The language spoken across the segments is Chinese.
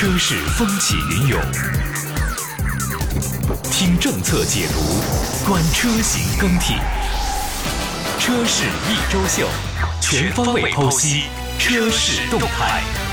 车市风起云涌，听政策解读，观车型更替，车市一周秀，全方位剖析车市动态。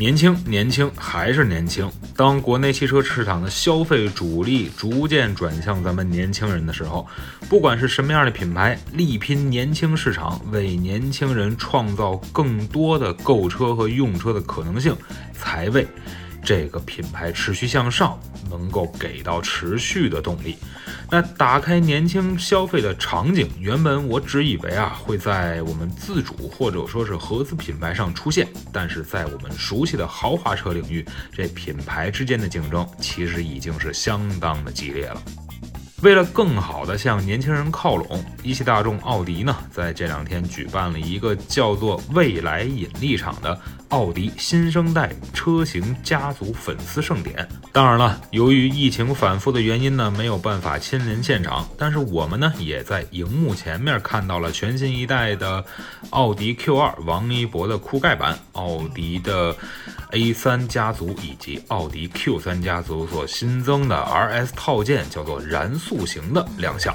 年轻，年轻，还是年轻。当国内汽车市场的消费主力逐渐转向咱们年轻人的时候，不管是什么样的品牌，力拼年轻市场，为年轻人创造更多的购车和用车的可能性，才为这个品牌持续向上能够给到持续的动力。那打开年轻消费的场景，原本我只以为啊会在我们自主或者说是合资品牌上出现，但是在我们熟悉的豪华车领域，这品牌之间的竞争其实已经是相当的激烈了。为了更好的向年轻人靠拢，一汽大众奥迪呢，在这两天举办了一个叫做“未来引力场”的奥迪新生代车型家族粉丝盛典。当然了，由于疫情反复的原因呢，没有办法亲临现场，但是我们呢，也在荧幕前面看到了全新一代的奥迪 Q2 王一博的酷盖版，奥迪的 A3 家族以及奥迪 Q3 家族所新增的 RS 套件，叫做燃速。型的亮相。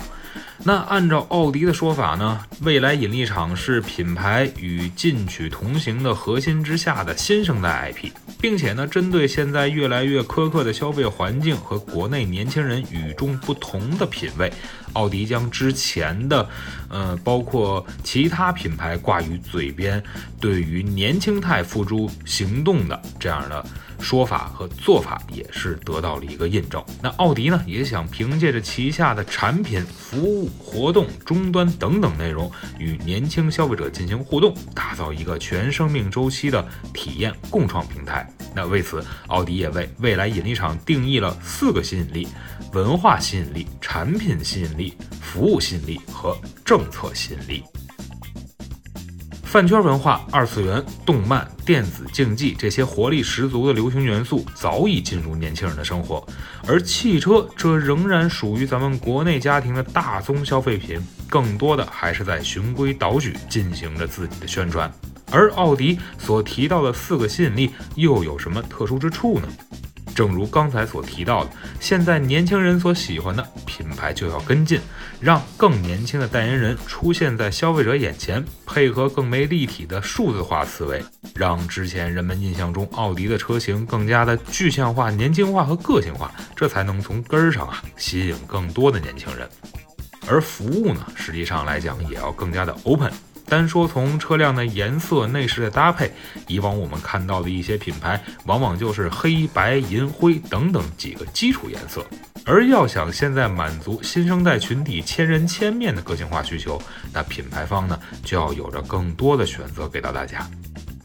那按照奥迪的说法呢，未来引力场是品牌与进取同行的核心之下的新生代 IP，并且呢，针对现在越来越苛刻的消费环境和国内年轻人与众不同的品味，奥迪将之前的，呃，包括其他品牌挂于嘴边，对于年轻态付诸行动的这样的。说法和做法也是得到了一个印证。那奥迪呢，也想凭借着旗下的产品、服务、活动、终端等等内容，与年轻消费者进行互动，打造一个全生命周期的体验共创平台。那为此，奥迪也为未来引力场定义了四个吸引力：文化吸引力、产品吸引力、服务吸引力和政策吸引力。饭圈文化、二次元、动漫、电子竞技这些活力十足的流行元素早已进入年轻人的生活，而汽车这仍然属于咱们国内家庭的大宗消费品，更多的还是在循规蹈矩进行着自己的宣传。而奥迪所提到的四个吸引力又有什么特殊之处呢？正如刚才所提到的，现在年轻人所喜欢的品牌就要跟进，让更年轻的代言人出现在消费者眼前，配合更为立体的数字化思维，让之前人们印象中奥迪的车型更加的具象化、年轻化和个性化，这才能从根儿上啊吸引更多的年轻人。而服务呢，实际上来讲也要更加的 open。单说从车辆的颜色、内饰的搭配，以往我们看到的一些品牌，往往就是黑白、银灰等等几个基础颜色。而要想现在满足新生代群体千人千面的个性化需求，那品牌方呢就要有着更多的选择给到大家。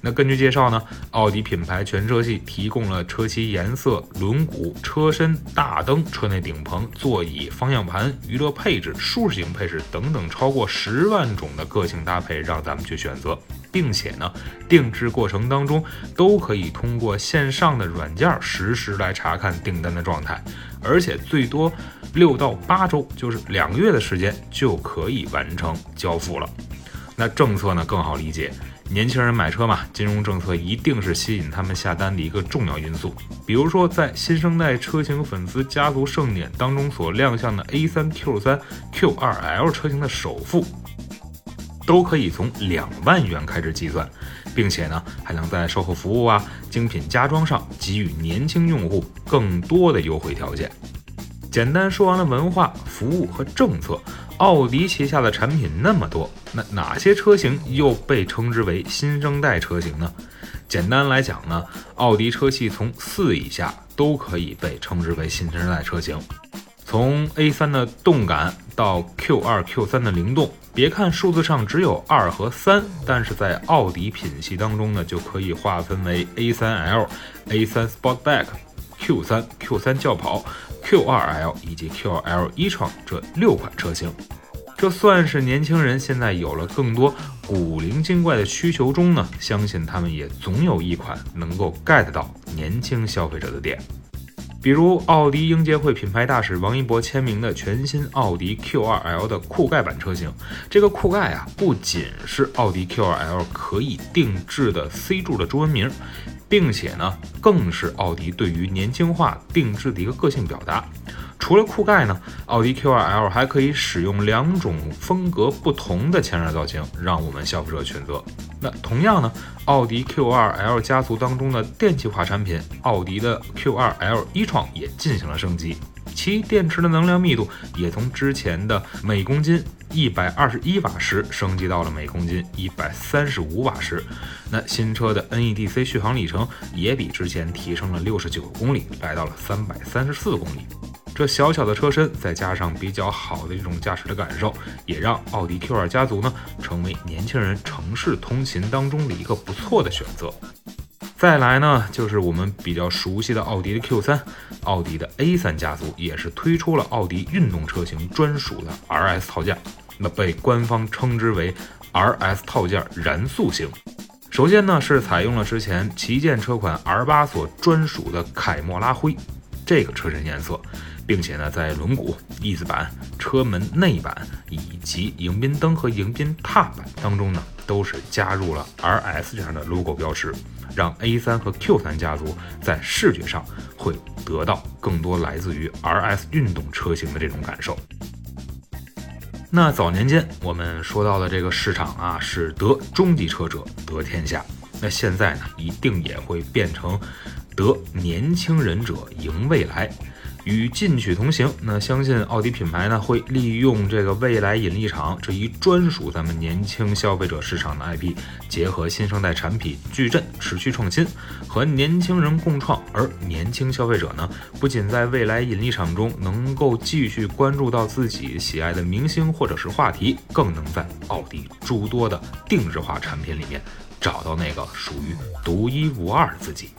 那根据介绍呢，奥迪品牌全车系提供了车漆颜色、轮毂、车身、大灯、车内顶棚、座椅、方向盘、娱乐配置、舒适型配置等等超过十万种的个性搭配，让咱们去选择，并且呢，定制过程当中都可以通过线上的软件实时来查看订单的状态，而且最多六到八周，就是两个月的时间就可以完成交付了。那政策呢更好理解。年轻人买车嘛，金融政策一定是吸引他们下单的一个重要因素。比如说，在新生代车型粉丝家族盛典当中所亮相的 A3、Q3、Q2L 车型的首付，都可以从两万元开始计算，并且呢，还能在售后服务啊、精品家装上给予年轻用户更多的优惠条件。简单说完了文化、服务和政策。奥迪旗下的产品那么多，那哪些车型又被称之为新生代车型呢？简单来讲呢，奥迪车系从四以下都可以被称之为新生代车型。从 A3 的动感到 Q2、Q3 的灵动，别看数字上只有二和三，但是在奥迪品系当中呢，就可以划分为 A3L、A3 Sportback、Q3、Q3 轿跑。Q2L 以及 Q2L 一创这六款车型，这算是年轻人现在有了更多古灵精怪的需求中呢，相信他们也总有一款能够 get 到年轻消费者的点。比如奥迪英杰会品牌大使王一博签名的全新奥迪 Q2L 的酷盖版车型。这个酷盖啊，不仅是奥迪 Q2L 可以定制的 C 柱的中文名，并且呢，更是奥迪对于年轻化定制的一个个性表达。除了酷盖呢，奥迪 Q2L 还可以使用两种风格不同的前脸造型，让我们消费者选择。那同样呢，奥迪 Q2L 家族当中的电气化产品，奥迪的 Q2L 一创也进行了升级，其电池的能量密度也从之前的每公斤一百二十一瓦时升级到了每公斤一百三十五瓦时。那新车的 NEDC 续航里程也比之前提升了六十九公里，来到了三百三十四公里。这小小的车身，再加上比较好的这种驾驶的感受，也让奥迪 Q2 家族呢成为年轻人城市通勤当中的一个不错的选择。再来呢，就是我们比较熟悉的奥迪的 Q3，奥迪的 A3 家族也是推出了奥迪运动车型专属的 RS 套件，那被官方称之为 RS 套件燃速型。首先呢，是采用了之前旗舰车款 R8 所专属的凯莫拉灰这个车身颜色。并且呢，在轮毂、翼子板、车门内板以及迎宾灯和迎宾踏板当中呢，都是加入了 RS 这样的 logo 标识，让 A3 和 Q3 家族在视觉上会得到更多来自于 RS 运动车型的这种感受。那早年间我们说到的这个市场啊，是得中级车者得天下，那现在呢，一定也会变成得年轻人者赢未来。与进取同行，那相信奥迪品牌呢会利用这个未来引力场这一专属咱们年轻消费者市场的 IP，结合新生代产品矩阵持续创新，和年轻人共创。而年轻消费者呢，不仅在未来引力场中能够继续关注到自己喜爱的明星或者是话题，更能在奥迪诸多的定制化产品里面找到那个属于独一无二的自己。